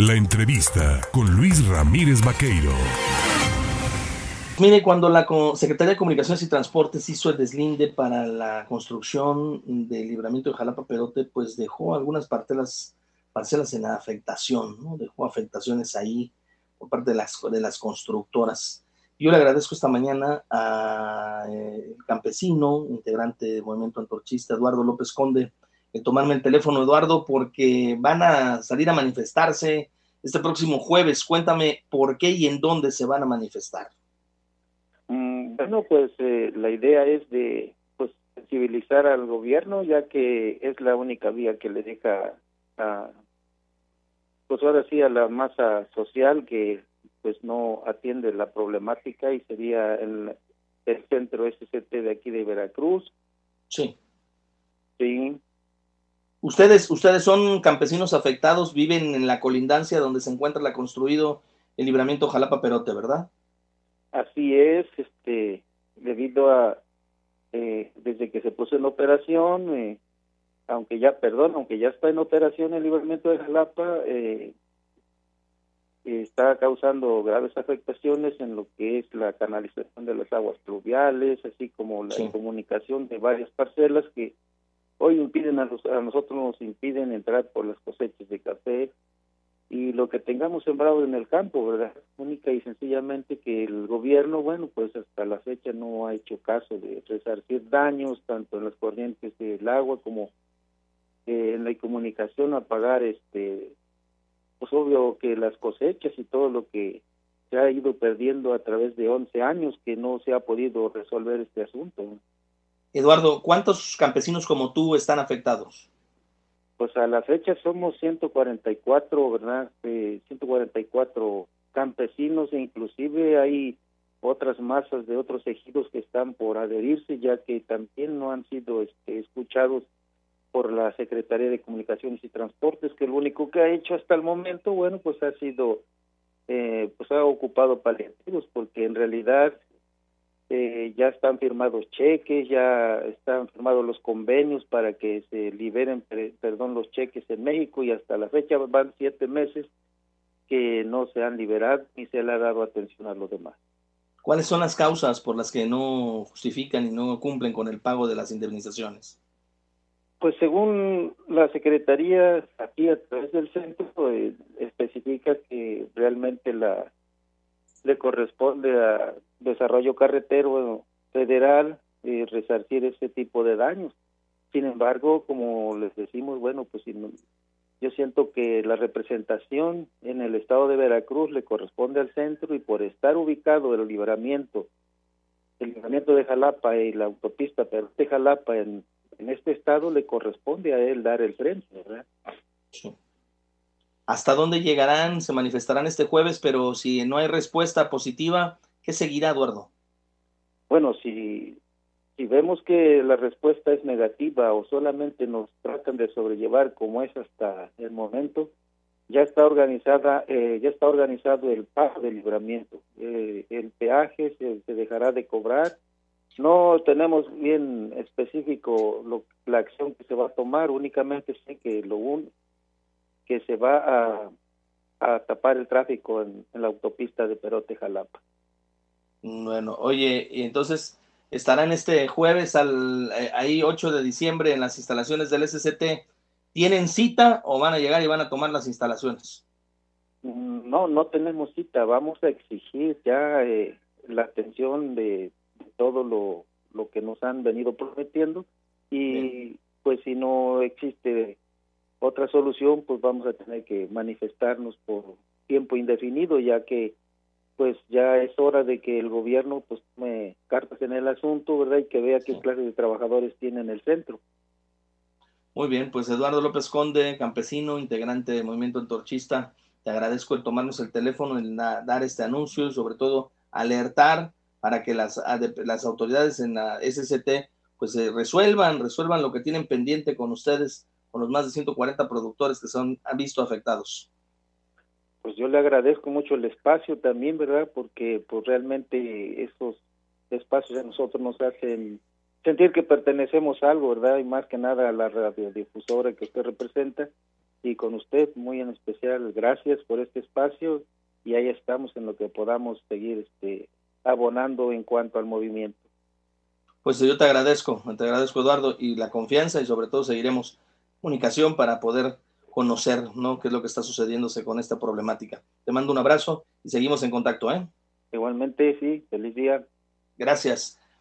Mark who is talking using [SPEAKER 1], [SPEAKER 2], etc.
[SPEAKER 1] La entrevista con Luis Ramírez Vaqueiro.
[SPEAKER 2] Mire, cuando la Secretaría de Comunicaciones y Transportes hizo el deslinde para la construcción del libramiento de Jalapa Perote, pues dejó algunas parcelas, parcelas en afectación, ¿no? Dejó afectaciones ahí por parte de las, de las constructoras. Yo le agradezco esta mañana al eh, campesino, integrante del movimiento antorchista, Eduardo López Conde, tomarme el teléfono, Eduardo, porque van a salir a manifestarse este próximo jueves. Cuéntame por qué y en dónde se van a manifestar.
[SPEAKER 3] Mm, bueno, pues eh, la idea es de pues sensibilizar al gobierno, ya que es la única vía que le deja a, pues ahora sí a la masa social que pues no atiende la problemática y sería el, el centro SCT de aquí de Veracruz.
[SPEAKER 2] Sí.
[SPEAKER 3] Sí,
[SPEAKER 2] Ustedes, ustedes son campesinos afectados, viven en la colindancia donde se encuentra la construido el libramiento Jalapa Perote, ¿verdad?
[SPEAKER 3] Así es, este, debido a eh, desde que se puso en operación, eh, aunque ya, perdón, aunque ya está en operación el libramiento de Jalapa, eh, está causando graves afectaciones en lo que es la canalización de las aguas pluviales, así como la comunicación de varias parcelas que hoy impiden a, a nosotros nos impiden entrar por las cosechas de café y lo que tengamos sembrado en el campo, ¿verdad? Única y sencillamente que el gobierno, bueno, pues hasta la fecha no ha hecho caso de resarcir daños tanto en las corrientes del agua como eh, en la comunicación a pagar este pues obvio que las cosechas y todo lo que se ha ido perdiendo a través de 11 años que no se ha podido resolver este asunto.
[SPEAKER 2] Eduardo, ¿cuántos campesinos como tú están afectados?
[SPEAKER 3] Pues a la fecha somos 144, ¿verdad? Eh, 144 campesinos e inclusive hay otras masas de otros ejidos que están por adherirse ya que también no han sido este, escuchados por la Secretaría de Comunicaciones y Transportes que lo único que ha hecho hasta el momento bueno pues ha sido eh, pues ha ocupado paliativos porque en realidad eh, ya están firmados cheques, ya están firmados los convenios para que se liberen, perdón, los cheques en México y hasta la fecha van siete meses que no se han liberado ni se le ha dado atención a los demás.
[SPEAKER 2] ¿Cuáles son las causas por las que no justifican y no cumplen con el pago de las indemnizaciones?
[SPEAKER 3] Pues según la Secretaría, aquí a través del centro, eh, especifica que realmente la le corresponde a desarrollo carretero federal eh, resarcir ese tipo de daños. Sin embargo, como les decimos, bueno, pues yo siento que la representación en el estado de Veracruz le corresponde al centro y por estar ubicado el libramiento, el libramiento de Jalapa y la autopista de Jalapa en, en este estado le corresponde a él dar el frente, ¿verdad?
[SPEAKER 2] Sí hasta dónde llegarán, se manifestarán este jueves, pero si no hay respuesta positiva, ¿qué seguirá, Eduardo?
[SPEAKER 3] Bueno, si, si vemos que la respuesta es negativa o solamente nos tratan de sobrellevar como es hasta el momento, ya está organizada, eh, ya está organizado el pago de libramiento. Eh, el peaje se, dejará de cobrar. No tenemos bien específico lo, la acción que se va a tomar, únicamente sé que lo, un, que se va a, tapar el tráfico en, la autopista de Perote Jalapa.
[SPEAKER 2] Bueno, oye, y entonces estarán este jueves al eh, ahí 8 de diciembre en las instalaciones del SCT. ¿Tienen cita o van a llegar y van a tomar las instalaciones?
[SPEAKER 3] Mm, no, no tenemos cita. Vamos a exigir ya eh, la atención de, todo lo, lo que nos han venido prometiendo y pues si no existe otra solución, pues vamos a tener que manifestarnos por tiempo indefinido, ya que pues ya es hora de que el gobierno pues tome cartas en el asunto, ¿verdad? Y que vea qué clase de trabajadores tiene en el centro.
[SPEAKER 2] Muy bien, pues Eduardo López Conde, campesino, integrante del movimiento antorchista, te agradezco el tomarnos el teléfono, en dar este anuncio y sobre todo alertar para que las, las autoridades en la SCT pues resuelvan, resuelvan lo que tienen pendiente con ustedes con los más de 140 productores que son han visto afectados.
[SPEAKER 3] Pues yo le agradezco mucho el espacio también, ¿verdad? Porque pues realmente esos espacios a nosotros nos hacen sentir que pertenecemos a algo, ¿verdad? Y más que nada a la radiodifusora que usted representa. y con usted muy en especial. Gracias por este espacio y ahí estamos en lo que podamos seguir este, abonando en cuanto al movimiento.
[SPEAKER 2] Pues yo te agradezco, te agradezco Eduardo y la confianza y sobre todo seguiremos comunicación para poder conocer ¿no? qué es lo que está sucediéndose con esta problemática. Te mando un abrazo y seguimos en contacto. ¿eh?
[SPEAKER 3] Igualmente, sí, feliz día.
[SPEAKER 2] Gracias.